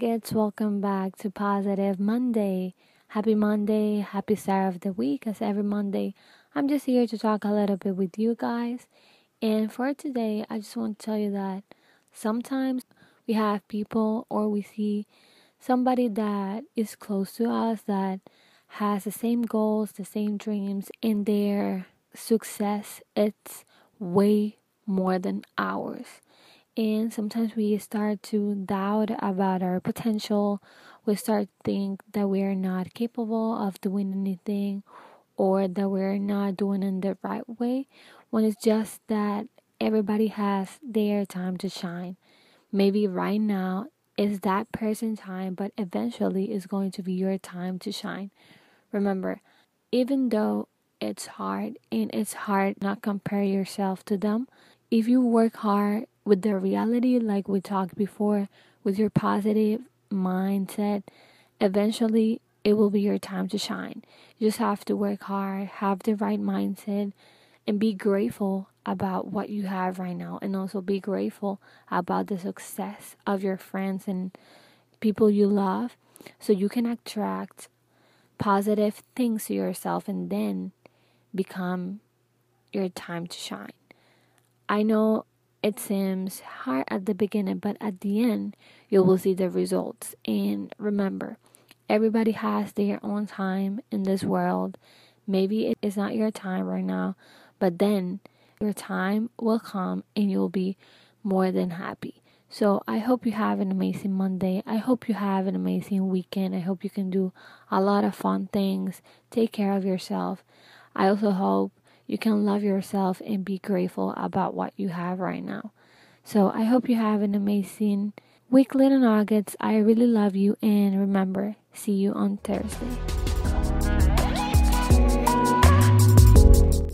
Let's welcome back to Positive Monday. Happy Monday, happy start of the week. As every Monday, I'm just here to talk a little bit with you guys. And for today, I just want to tell you that sometimes we have people or we see somebody that is close to us that has the same goals, the same dreams, and their success it's way more than ours. And sometimes we start to doubt about our potential. We start to think that we are not capable of doing anything or that we're not doing it the right way when it's just that everybody has their time to shine. Maybe right now is that person's time, but eventually it's going to be your time to shine. Remember, even though it's hard and it's hard not compare yourself to them, if you work hard with the reality, like we talked before, with your positive mindset, eventually it will be your time to shine. You just have to work hard, have the right mindset, and be grateful about what you have right now. And also be grateful about the success of your friends and people you love so you can attract positive things to yourself and then become your time to shine. I know it seems hard at the beginning, but at the end, you will see the results. And remember, everybody has their own time in this world. Maybe it is not your time right now, but then your time will come and you'll be more than happy. So I hope you have an amazing Monday. I hope you have an amazing weekend. I hope you can do a lot of fun things. Take care of yourself. I also hope you can love yourself and be grateful about what you have right now. So I hope you have an amazing week, little nuggets. I really love you, and remember, see you on Thursday.